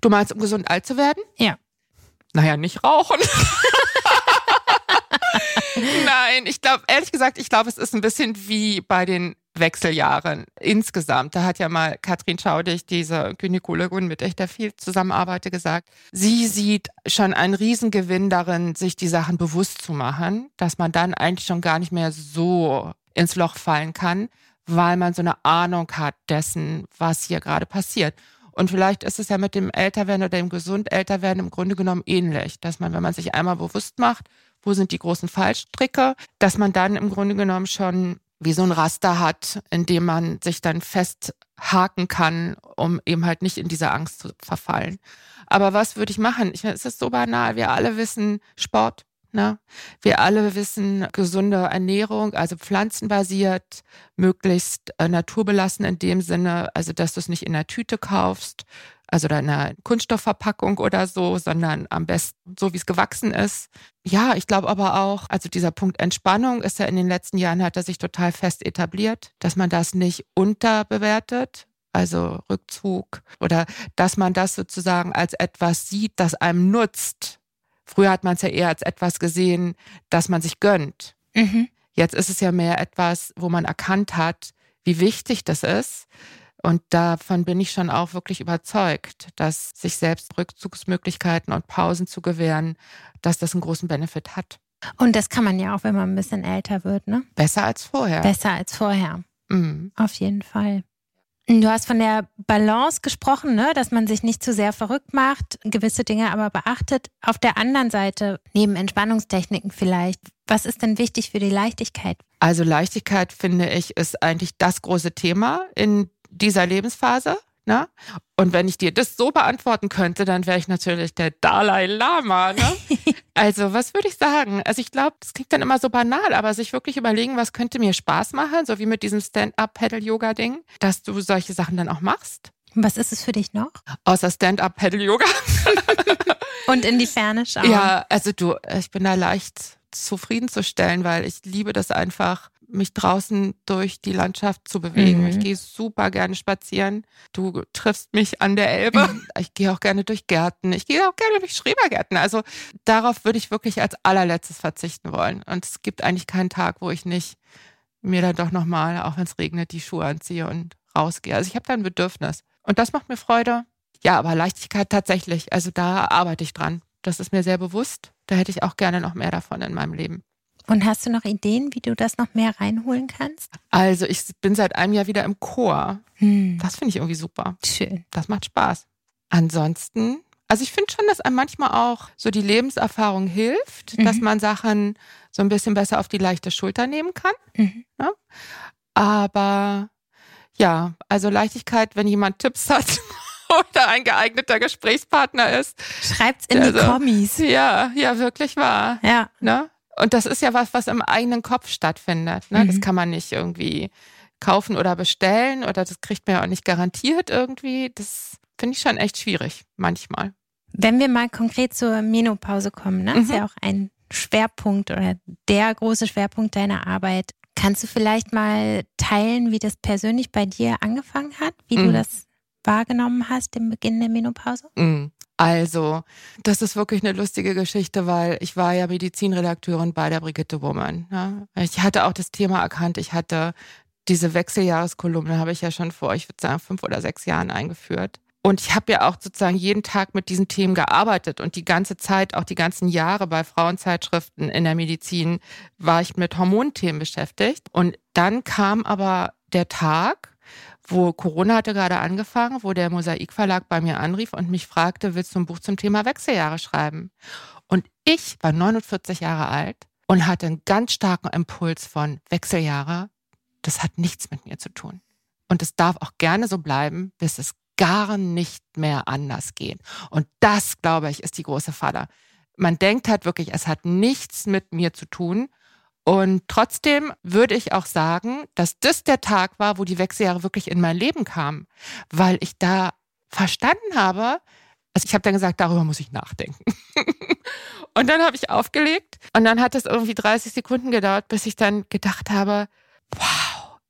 Du meinst, um gesund alt zu werden? Ja. Naja, nicht rauchen. Nein, ich glaube, ehrlich gesagt, ich glaube, es ist ein bisschen wie bei den Wechseljahren insgesamt. Da hat ja mal Katrin Schaudig, diese Gynäkologin, mit der ich da viel zusammenarbeite, gesagt, sie sieht schon einen Riesengewinn darin, sich die Sachen bewusst zu machen, dass man dann eigentlich schon gar nicht mehr so ins Loch fallen kann, weil man so eine Ahnung hat dessen, was hier gerade passiert. Und vielleicht ist es ja mit dem Älterwerden oder dem gesund Älterwerden im Grunde genommen ähnlich, dass man, wenn man sich einmal bewusst macht, wo sind die großen Fallstricke, dass man dann im Grunde genommen schon wie so ein Raster hat, in dem man sich dann festhaken kann, um eben halt nicht in diese Angst zu verfallen. Aber was würde ich machen? Ich meine, es ist so banal. Wir alle wissen Sport. Ne? Wir alle wissen gesunde Ernährung, also pflanzenbasiert, möglichst äh, naturbelassen in dem Sinne, also dass du es nicht in der Tüte kaufst, also in einer Kunststoffverpackung oder so, sondern am besten so, wie es gewachsen ist. Ja, ich glaube aber auch, also dieser Punkt Entspannung ist ja in den letzten Jahren hat er sich total fest etabliert, dass man das nicht unterbewertet, also Rückzug oder dass man das sozusagen als etwas sieht, das einem nutzt. Früher hat man es ja eher als etwas gesehen, dass man sich gönnt. Mhm. Jetzt ist es ja mehr etwas, wo man erkannt hat, wie wichtig das ist und davon bin ich schon auch wirklich überzeugt, dass sich selbst Rückzugsmöglichkeiten und Pausen zu gewähren, dass das einen großen Benefit hat. Und das kann man ja auch, wenn man ein bisschen älter wird, ne? Besser als vorher. Besser als vorher. Mhm. Auf jeden Fall. Du hast von der Balance gesprochen, ne? dass man sich nicht zu sehr verrückt macht, gewisse Dinge aber beachtet. Auf der anderen Seite, neben Entspannungstechniken vielleicht, was ist denn wichtig für die Leichtigkeit? Also Leichtigkeit, finde ich, ist eigentlich das große Thema in dieser Lebensphase. Ne? Und wenn ich dir das so beantworten könnte, dann wäre ich natürlich der Dalai Lama. Ne? also, was würde ich sagen? Also, ich glaube, das klingt dann immer so banal, aber sich wirklich überlegen, was könnte mir Spaß machen, so wie mit diesem Stand-up-Pedal-Yoga-Ding, dass du solche Sachen dann auch machst. Was ist es für dich noch? Außer Stand-up-Pedal-Yoga. Und in die Ferne schauen. Ja, also du, ich bin da leicht zufriedenzustellen, weil ich liebe das einfach, mich draußen durch die Landschaft zu bewegen. Mhm. Ich gehe super gerne spazieren. Du triffst mich an der Elbe. Mhm. Ich gehe auch gerne durch Gärten. Ich gehe auch gerne durch Schrebergärten. Also darauf würde ich wirklich als allerletztes verzichten wollen. Und es gibt eigentlich keinen Tag, wo ich nicht mir dann doch nochmal, auch wenn es regnet, die Schuhe anziehe und rausgehe. Also ich habe da ein Bedürfnis. Und das macht mir Freude. Ja, aber Leichtigkeit tatsächlich. Also da arbeite ich dran. Das ist mir sehr bewusst. Da hätte ich auch gerne noch mehr davon in meinem Leben. Und hast du noch Ideen, wie du das noch mehr reinholen kannst? Also ich bin seit einem Jahr wieder im Chor. Hm. Das finde ich irgendwie super. Schön. Das macht Spaß. Ansonsten, also ich finde schon, dass einem manchmal auch so die Lebenserfahrung hilft, mhm. dass man Sachen so ein bisschen besser auf die leichte Schulter nehmen kann. Mhm. Ja? Ne? Aber ja, also Leichtigkeit, wenn jemand Tipps hat oder ein geeigneter Gesprächspartner ist. Schreibt's in die so, Kommis. Ja, ja, wirklich wahr. Ja. Ne? Und das ist ja was, was im eigenen Kopf stattfindet. Ne? Mhm. Das kann man nicht irgendwie kaufen oder bestellen oder das kriegt man ja auch nicht garantiert irgendwie. Das finde ich schon echt schwierig manchmal. Wenn wir mal konkret zur Menopause kommen, ne? Mhm. ist ja auch ein Schwerpunkt oder der große Schwerpunkt deiner Arbeit. Kannst du vielleicht mal teilen, wie das persönlich bei dir angefangen hat, wie mhm. du das wahrgenommen hast, im Beginn der Menopause? Mhm. Also, das ist wirklich eine lustige Geschichte, weil ich war ja Medizinredakteurin bei der Brigitte Woman. Ja. Ich hatte auch das Thema erkannt. Ich hatte diese Wechseljahreskolumne, habe ich ja schon vor, ich würde sagen, fünf oder sechs Jahren eingeführt. Und ich habe ja auch sozusagen jeden Tag mit diesen Themen gearbeitet und die ganze Zeit, auch die ganzen Jahre bei Frauenzeitschriften in der Medizin, war ich mit Hormonthemen beschäftigt. Und dann kam aber der Tag, wo Corona hatte gerade angefangen, wo der Mosaik Verlag bei mir anrief und mich fragte, willst du ein Buch zum Thema Wechseljahre schreiben? Und ich war 49 Jahre alt und hatte einen ganz starken Impuls von Wechseljahre. Das hat nichts mit mir zu tun. Und es darf auch gerne so bleiben, bis es gar nicht mehr anders geht. Und das, glaube ich, ist die große Falle. Man denkt halt wirklich, es hat nichts mit mir zu tun. Und trotzdem würde ich auch sagen, dass das der Tag war, wo die Wechseljahre wirklich in mein Leben kamen, weil ich da verstanden habe, also ich habe dann gesagt, darüber muss ich nachdenken. und dann habe ich aufgelegt und dann hat es irgendwie 30 Sekunden gedauert, bis ich dann gedacht habe, wow,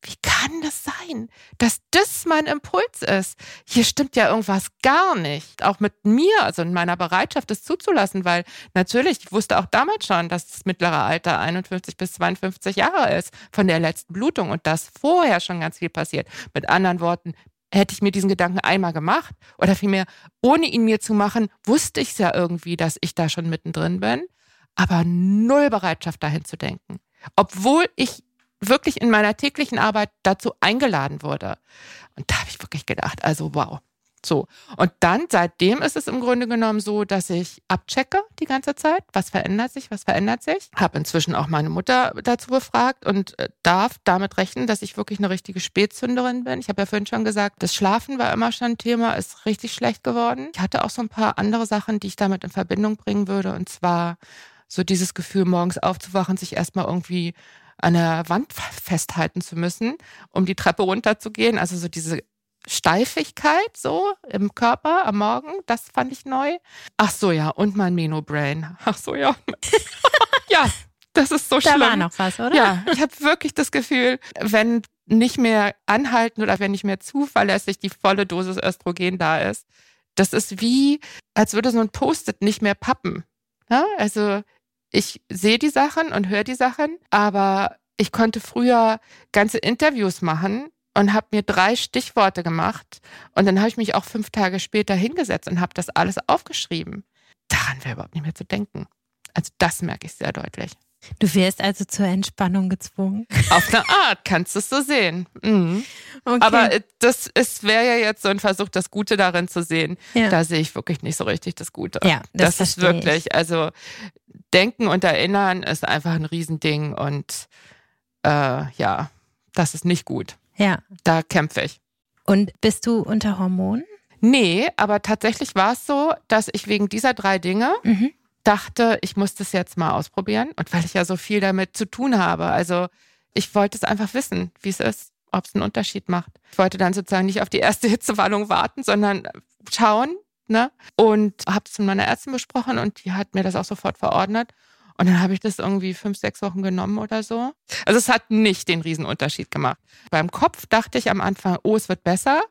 wie kann das sein, dass das mein Impuls ist? Hier stimmt ja irgendwas gar nicht. Auch mit mir, also in meiner Bereitschaft, das zuzulassen, weil natürlich, ich wusste auch damals schon, dass das mittlere Alter 51 bis 52 Jahre ist von der letzten Blutung und dass vorher schon ganz viel passiert. Mit anderen Worten, hätte ich mir diesen Gedanken einmal gemacht oder vielmehr, ohne ihn mir zu machen, wusste ich es ja irgendwie, dass ich da schon mittendrin bin, aber null Bereitschaft dahin zu denken. Obwohl ich wirklich in meiner täglichen Arbeit dazu eingeladen wurde. Und da habe ich wirklich gedacht, also wow. So. Und dann, seitdem ist es im Grunde genommen so, dass ich abchecke die ganze Zeit. Was verändert sich? Was verändert sich? Habe inzwischen auch meine Mutter dazu befragt und äh, darf damit rechnen, dass ich wirklich eine richtige Spätzünderin bin. Ich habe ja vorhin schon gesagt, das Schlafen war immer schon ein Thema, ist richtig schlecht geworden. Ich hatte auch so ein paar andere Sachen, die ich damit in Verbindung bringen würde. Und zwar so dieses Gefühl, morgens aufzuwachen, sich erstmal irgendwie an der Wand festhalten zu müssen, um die Treppe runterzugehen. Also so diese Steifigkeit so im Körper am Morgen, das fand ich neu. Ach so, ja, und mein Meno-Brain. Ach so, ja. ja, das ist so schlimm. Da war noch was, oder? Ja, ich habe wirklich das Gefühl, wenn nicht mehr anhalten oder wenn nicht mehr zuverlässig die volle Dosis Östrogen da ist, das ist wie, als würde so ein Post-it nicht mehr pappen. Ja, also ich sehe die Sachen und höre die Sachen, aber ich konnte früher ganze Interviews machen und habe mir drei Stichworte gemacht und dann habe ich mich auch fünf Tage später hingesetzt und habe das alles aufgeschrieben. Daran wäre überhaupt nicht mehr zu denken. Also das merke ich sehr deutlich. Du wirst also zur Entspannung gezwungen. Auf eine Art kannst du es so sehen. Mhm. Okay. Aber äh, das wäre ja jetzt so ein Versuch, das Gute darin zu sehen. Ja. Da sehe ich wirklich nicht so richtig das Gute. Ja, das, das ist wirklich, ich. also Denken und Erinnern ist einfach ein Riesending und äh, ja, das ist nicht gut. Ja. Da kämpfe ich. Und bist du unter Hormonen? Nee, aber tatsächlich war es so, dass ich wegen dieser drei Dinge mhm dachte, ich muss das jetzt mal ausprobieren. Und weil ich ja so viel damit zu tun habe. Also ich wollte es einfach wissen, wie es ist, ob es einen Unterschied macht. Ich wollte dann sozusagen nicht auf die erste Hitzewallung warten, sondern schauen. Ne? Und habe es mit meiner Ärztin besprochen und die hat mir das auch sofort verordnet. Und dann habe ich das irgendwie fünf, sechs Wochen genommen oder so. Also es hat nicht den Riesenunterschied gemacht. Beim Kopf dachte ich am Anfang, oh, es wird besser.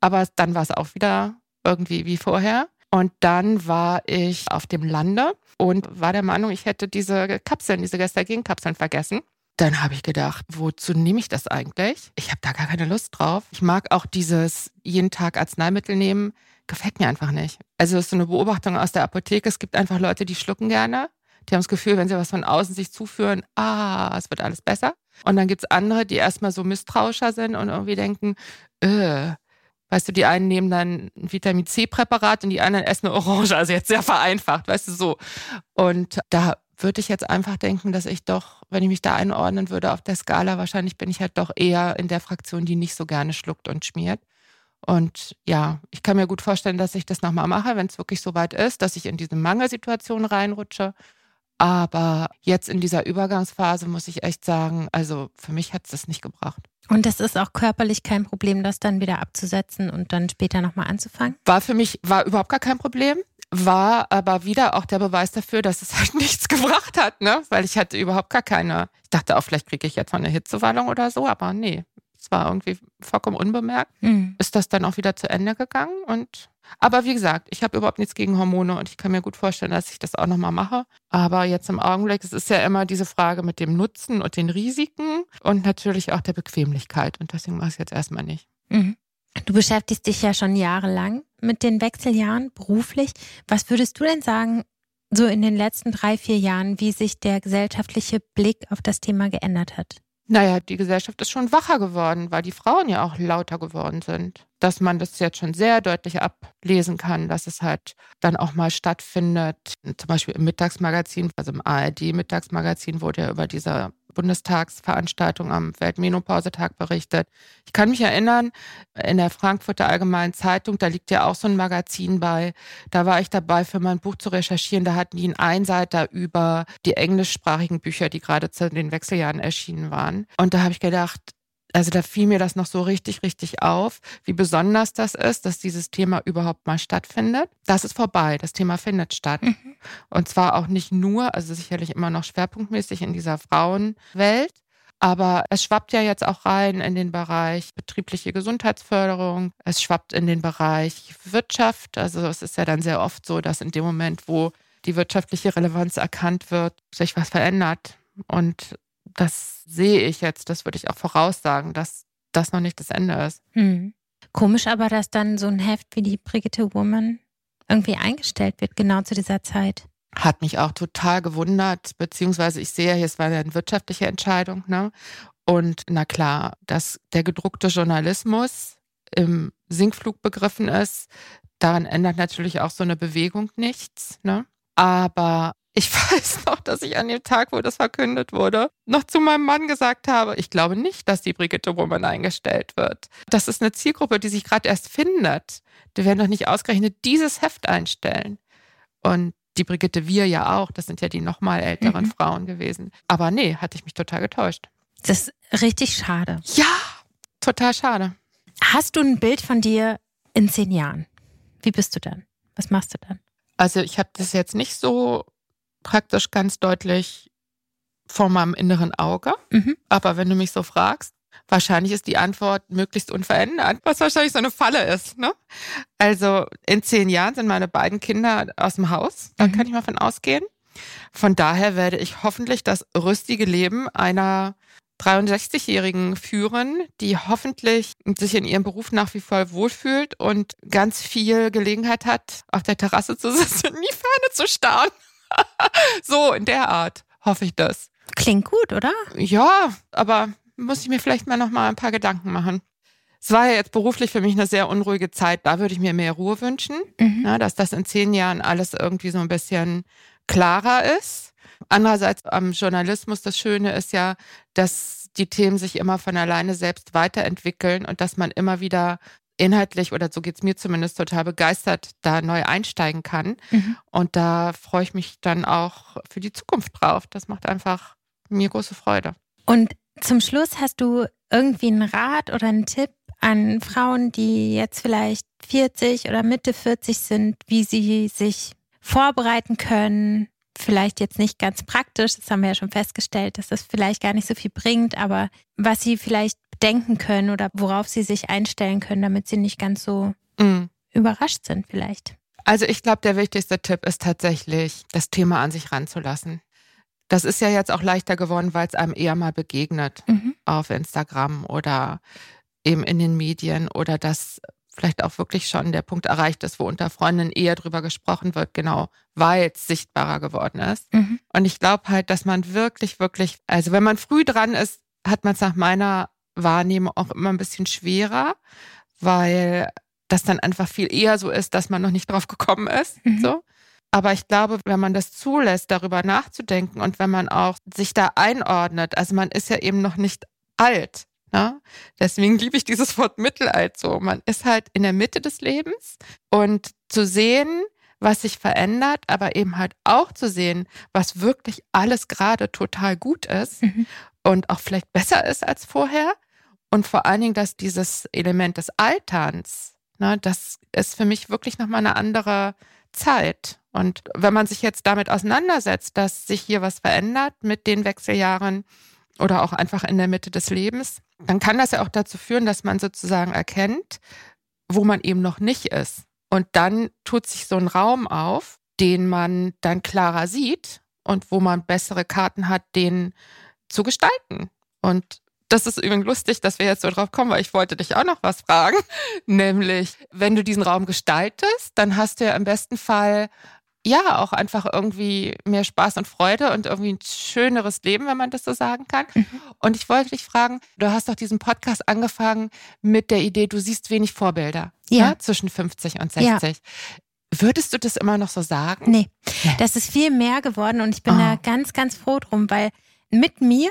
Aber dann war es auch wieder irgendwie wie vorher. Und dann war ich auf dem Lande und war der Meinung, ich hätte diese Kapseln, diese Gestagen-Kapseln vergessen. Dann habe ich gedacht, wozu nehme ich das eigentlich? Ich habe da gar keine Lust drauf. Ich mag auch dieses jeden Tag Arzneimittel nehmen, gefällt mir einfach nicht. Also es ist so eine Beobachtung aus der Apotheke. Es gibt einfach Leute, die schlucken gerne. Die haben das Gefühl, wenn sie was von außen sich zuführen, ah, es wird alles besser. Und dann gibt es andere, die erstmal so misstrauischer sind und irgendwie denken, äh, Weißt du, die einen nehmen dann ein Vitamin C-Präparat und die anderen essen eine Orange. Also jetzt sehr vereinfacht, weißt du so. Und da würde ich jetzt einfach denken, dass ich doch, wenn ich mich da einordnen würde auf der Skala, wahrscheinlich bin ich halt doch eher in der Fraktion, die nicht so gerne schluckt und schmiert. Und ja, ich kann mir gut vorstellen, dass ich das nochmal mache, wenn es wirklich so weit ist, dass ich in diese Mangelsituation reinrutsche. Aber jetzt in dieser Übergangsphase muss ich echt sagen, also für mich hat es das nicht gebracht. Und das ist auch körperlich kein Problem, das dann wieder abzusetzen und dann später nochmal anzufangen? War für mich, war überhaupt gar kein Problem. war aber wieder auch der Beweis dafür, dass es halt nichts gebracht hat, ne? Weil ich hatte überhaupt gar keine. Ich dachte auch, vielleicht kriege ich jetzt mal eine Hitzewallung oder so, aber nee, es war irgendwie vollkommen unbemerkt. Mhm. Ist das dann auch wieder zu Ende gegangen und aber wie gesagt, ich habe überhaupt nichts gegen Hormone und ich kann mir gut vorstellen, dass ich das auch nochmal mache. Aber jetzt im Augenblick, es ist ja immer diese Frage mit dem Nutzen und den Risiken und natürlich auch der Bequemlichkeit. Und deswegen mache ich es jetzt erstmal nicht. Mhm. Du beschäftigst dich ja schon jahrelang mit den Wechseljahren beruflich. Was würdest du denn sagen, so in den letzten drei, vier Jahren, wie sich der gesellschaftliche Blick auf das Thema geändert hat? Naja, die Gesellschaft ist schon wacher geworden, weil die Frauen ja auch lauter geworden sind. Dass man das jetzt schon sehr deutlich ablesen kann, dass es halt dann auch mal stattfindet. Zum Beispiel im Mittagsmagazin, also im ARD-Mittagsmagazin wurde ja über diese Bundestagsveranstaltung am Weltmenopausetag berichtet. Ich kann mich erinnern, in der Frankfurter Allgemeinen Zeitung, da liegt ja auch so ein Magazin bei. Da war ich dabei, für mein Buch zu recherchieren. Da hatten die einen Einseiter über die englischsprachigen Bücher, die gerade zu den Wechseljahren erschienen waren. Und da habe ich gedacht, also da fiel mir das noch so richtig, richtig auf, wie besonders das ist, dass dieses Thema überhaupt mal stattfindet. Das ist vorbei. Das Thema findet statt. Mhm. Und zwar auch nicht nur, also sicherlich immer noch schwerpunktmäßig in dieser Frauenwelt. Aber es schwappt ja jetzt auch rein in den Bereich betriebliche Gesundheitsförderung. Es schwappt in den Bereich Wirtschaft. Also es ist ja dann sehr oft so, dass in dem Moment, wo die wirtschaftliche Relevanz erkannt wird, sich was verändert. Und das sehe ich jetzt, das würde ich auch voraussagen, dass das noch nicht das Ende ist. Hm. Komisch aber, dass dann so ein Heft wie die Brigitte Woman irgendwie eingestellt wird, genau zu dieser Zeit. Hat mich auch total gewundert, beziehungsweise ich sehe, hier, es war eine wirtschaftliche Entscheidung, ne? Und na klar, dass der gedruckte Journalismus im Sinkflug begriffen ist, daran ändert natürlich auch so eine Bewegung nichts, ne? Aber ich weiß noch, dass ich an dem Tag, wo das verkündet wurde, noch zu meinem Mann gesagt habe, ich glaube nicht, dass die Brigitte Woman eingestellt wird. Das ist eine Zielgruppe, die sich gerade erst findet. Die werden doch nicht ausgerechnet dieses Heft einstellen. Und die Brigitte Wir ja auch, das sind ja die nochmal älteren mhm. Frauen gewesen. Aber nee, hatte ich mich total getäuscht. Das ist richtig schade. Ja, total schade. Hast du ein Bild von dir in zehn Jahren? Wie bist du dann? Was machst du dann? Also ich habe das jetzt nicht so praktisch ganz deutlich vor meinem inneren Auge. Mhm. Aber wenn du mich so fragst, wahrscheinlich ist die Antwort möglichst unverändert, was wahrscheinlich so eine Falle ist. Ne? Also in zehn Jahren sind meine beiden Kinder aus dem Haus, da mhm. kann ich mal von ausgehen. Von daher werde ich hoffentlich das rüstige Leben einer 63-Jährigen führen, die hoffentlich sich in ihrem Beruf nach wie vor wohlfühlt und ganz viel Gelegenheit hat, auf der Terrasse zu sitzen und in die Ferne zu starren. so in der Art hoffe ich das. Klingt gut, oder? Ja, aber muss ich mir vielleicht mal noch mal ein paar Gedanken machen. Es war ja jetzt beruflich für mich eine sehr unruhige Zeit. Da würde ich mir mehr Ruhe wünschen, mhm. ja, dass das in zehn Jahren alles irgendwie so ein bisschen klarer ist. Andererseits am Journalismus, das Schöne ist ja, dass die Themen sich immer von alleine selbst weiterentwickeln und dass man immer wieder inhaltlich, oder so geht es mir zumindest, total begeistert da neu einsteigen kann. Mhm. Und da freue ich mich dann auch für die Zukunft drauf. Das macht einfach mir große Freude. Und zum Schluss hast du irgendwie einen Rat oder einen Tipp an Frauen, die jetzt vielleicht 40 oder Mitte 40 sind, wie sie sich vorbereiten können, vielleicht jetzt nicht ganz praktisch, das haben wir ja schon festgestellt, dass das vielleicht gar nicht so viel bringt, aber was sie vielleicht denken können oder worauf sie sich einstellen können, damit sie nicht ganz so mhm. überrascht sind vielleicht. Also ich glaube, der wichtigste Tipp ist tatsächlich, das Thema an sich ranzulassen. Das ist ja jetzt auch leichter geworden, weil es einem eher mal begegnet mhm. auf Instagram oder eben in den Medien oder dass vielleicht auch wirklich schon der Punkt erreicht ist, wo unter Freundinnen eher drüber gesprochen wird, genau, weil es sichtbarer geworden ist. Mhm. Und ich glaube halt, dass man wirklich, wirklich, also wenn man früh dran ist, hat man es nach meiner Wahrnehmung auch immer ein bisschen schwerer, weil das dann einfach viel eher so ist, dass man noch nicht drauf gekommen ist. Mhm. So. Aber ich glaube, wenn man das zulässt, darüber nachzudenken und wenn man auch sich da einordnet, also man ist ja eben noch nicht alt. Ne? Deswegen liebe ich dieses Wort Mittelalt so. Man ist halt in der Mitte des Lebens und zu sehen, was sich verändert, aber eben halt auch zu sehen, was wirklich alles gerade total gut ist mhm. und auch vielleicht besser ist als vorher. Und vor allen Dingen, dass dieses Element des Alterns, ne, das ist für mich wirklich nochmal eine andere Zeit. Und wenn man sich jetzt damit auseinandersetzt, dass sich hier was verändert mit den Wechseljahren oder auch einfach in der Mitte des Lebens, dann kann das ja auch dazu führen, dass man sozusagen erkennt, wo man eben noch nicht ist. Und dann tut sich so ein Raum auf, den man dann klarer sieht und wo man bessere Karten hat, den zu gestalten. Und das ist übrigens lustig, dass wir jetzt so drauf kommen, weil ich wollte dich auch noch was fragen. Nämlich, wenn du diesen Raum gestaltest, dann hast du ja im besten Fall ja auch einfach irgendwie mehr Spaß und Freude und irgendwie ein schöneres Leben, wenn man das so sagen kann. Mhm. Und ich wollte dich fragen, du hast doch diesen Podcast angefangen mit der Idee, du siehst wenig Vorbilder ja. Ne, zwischen 50 und 60. Ja. Würdest du das immer noch so sagen? Nee, nee. das ist viel mehr geworden und ich bin oh. da ganz, ganz froh drum, weil mit mir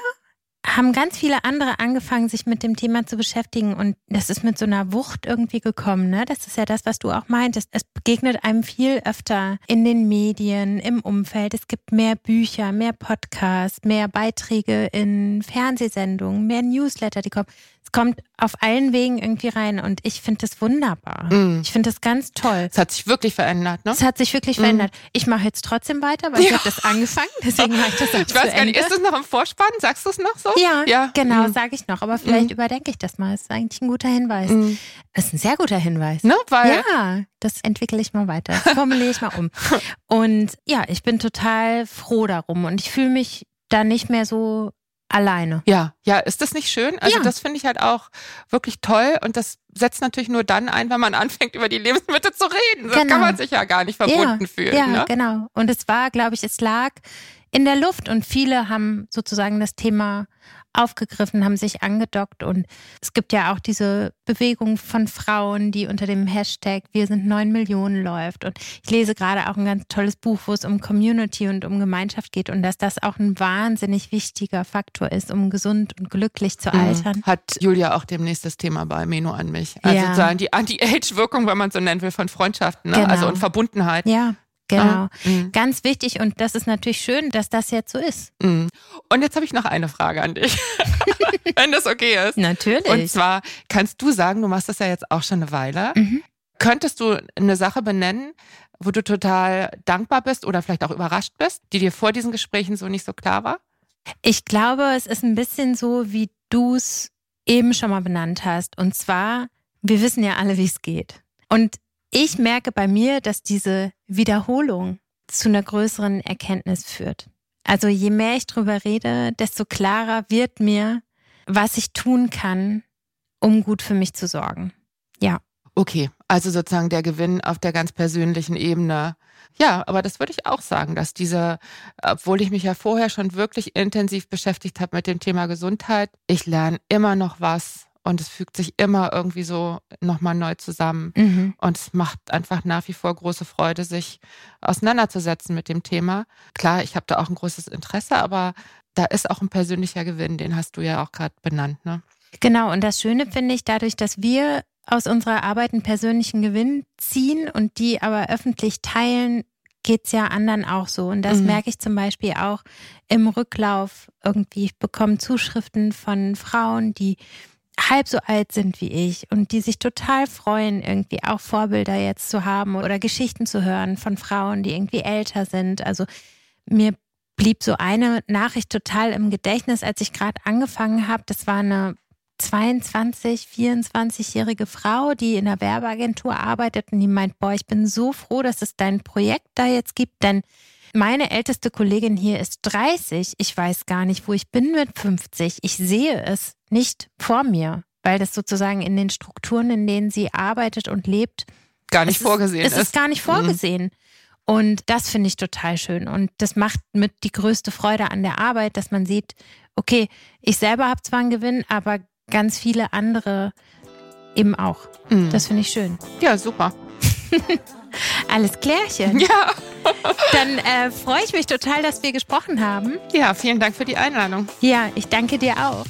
haben ganz viele andere angefangen, sich mit dem Thema zu beschäftigen und das ist mit so einer Wucht irgendwie gekommen. Ne? Das ist ja das, was du auch meintest. Es begegnet einem viel öfter in den Medien, im Umfeld. Es gibt mehr Bücher, mehr Podcasts, mehr Beiträge in Fernsehsendungen, mehr Newsletter, die kommen kommt auf allen Wegen irgendwie rein und ich finde das wunderbar. Mm. Ich finde das ganz toll. Es hat sich wirklich verändert, ne? Es hat sich wirklich mm. verändert. Ich mache jetzt trotzdem weiter, weil ja. ich habe das angefangen, deswegen mache ich das auch Ich weiß gar nicht, ist das noch im Vorspann? Sagst du es noch so? Ja, ja. genau, mm. sage ich noch. Aber vielleicht mm. überdenke ich das mal. Das ist eigentlich ein guter Hinweis. Mm. Das ist ein sehr guter Hinweis. Ne? Weil ja, das entwickle ich mal weiter. Das formuliere ich mal um. Und ja, ich bin total froh darum und ich fühle mich da nicht mehr so alleine. Ja, ja, ist das nicht schön? Also ja. das finde ich halt auch wirklich toll und das setzt natürlich nur dann ein, wenn man anfängt, über die Lebensmittel zu reden. Das genau. kann man sich ja gar nicht verbunden ja, fühlen. Ja, ne? genau. Und es war, glaube ich, es lag in der Luft und viele haben sozusagen das Thema aufgegriffen, haben sich angedockt und es gibt ja auch diese Bewegung von Frauen, die unter dem Hashtag Wir sind neun Millionen läuft und ich lese gerade auch ein ganz tolles Buch, wo es um Community und um Gemeinschaft geht und dass das auch ein wahnsinnig wichtiger Faktor ist, um gesund und glücklich zu mhm. altern. Hat Julia auch demnächst das Thema bei Meno an mich. Also ja. sozusagen die Anti-Age-Wirkung, wenn man so nennen will, von Freundschaften, ne? Also genau. also und Verbundenheit. Ja. Genau. Ah, mhm. Ganz wichtig und das ist natürlich schön, dass das jetzt so ist. Mhm. Und jetzt habe ich noch eine Frage an dich, wenn das okay ist. Natürlich. Und zwar kannst du sagen, du machst das ja jetzt auch schon eine Weile. Mhm. Könntest du eine Sache benennen, wo du total dankbar bist oder vielleicht auch überrascht bist, die dir vor diesen Gesprächen so nicht so klar war? Ich glaube, es ist ein bisschen so, wie du es eben schon mal benannt hast. Und zwar, wir wissen ja alle, wie es geht. Und ich merke bei mir, dass diese Wiederholung zu einer größeren Erkenntnis führt. Also je mehr ich drüber rede, desto klarer wird mir, was ich tun kann, um gut für mich zu sorgen. Ja. Okay, also sozusagen der Gewinn auf der ganz persönlichen Ebene. Ja, aber das würde ich auch sagen, dass diese, obwohl ich mich ja vorher schon wirklich intensiv beschäftigt habe mit dem Thema Gesundheit, ich lerne immer noch was und es fügt sich immer irgendwie so nochmal neu zusammen. Mhm. Und es macht einfach nach wie vor große Freude, sich auseinanderzusetzen mit dem Thema. Klar, ich habe da auch ein großes Interesse, aber da ist auch ein persönlicher Gewinn, den hast du ja auch gerade benannt. Ne? Genau, und das Schöne finde ich, dadurch, dass wir aus unserer Arbeit einen persönlichen Gewinn ziehen und die aber öffentlich teilen, geht es ja anderen auch so. Und das mhm. merke ich zum Beispiel auch im Rücklauf irgendwie. Ich bekomme Zuschriften von Frauen, die halb so alt sind wie ich und die sich total freuen, irgendwie auch Vorbilder jetzt zu haben oder Geschichten zu hören von Frauen, die irgendwie älter sind. Also mir blieb so eine Nachricht total im Gedächtnis, als ich gerade angefangen habe. Das war eine 22, 24-jährige Frau, die in einer Werbeagentur arbeitet und die meint, boah, ich bin so froh, dass es dein Projekt da jetzt gibt, denn meine älteste Kollegin hier ist 30. Ich weiß gar nicht, wo ich bin mit 50. Ich sehe es nicht vor mir, weil das sozusagen in den Strukturen, in denen sie arbeitet und lebt, gar nicht vorgesehen ist. Es ist gar nicht mhm. vorgesehen. Mhm. Und das finde ich total schön. Und das macht mit die größte Freude an der Arbeit, dass man sieht, okay, ich selber habe zwar einen Gewinn, aber ganz viele andere eben auch. Mhm. Das finde ich schön. Ja, super. Alles klärchen. Ja. Dann äh, freue ich mich total, dass wir gesprochen haben. Ja, vielen Dank für die Einladung. Ja, ich danke dir auch.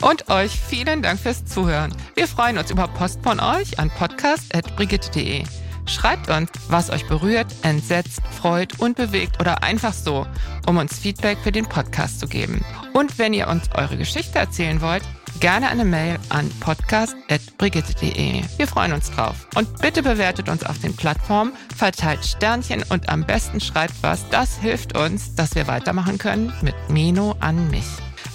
Und euch vielen Dank fürs Zuhören. Wir freuen uns über Post von euch an podcast.brigitte.de. Schreibt uns, was euch berührt, entsetzt, freut und bewegt oder einfach so, um uns Feedback für den Podcast zu geben. Und wenn ihr uns eure Geschichte erzählen wollt, gerne eine Mail an podcast.brigitte.de. Wir freuen uns drauf. Und bitte bewertet uns auf den Plattformen, verteilt Sternchen und am besten schreibt was. Das hilft uns, dass wir weitermachen können mit Meno an mich.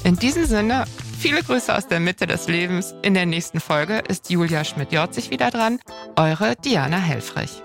In diesem Sinne, viele Grüße aus der Mitte des Lebens. In der nächsten Folge ist Julia Schmidt-Jorzig wieder dran. Eure Diana Helfrich.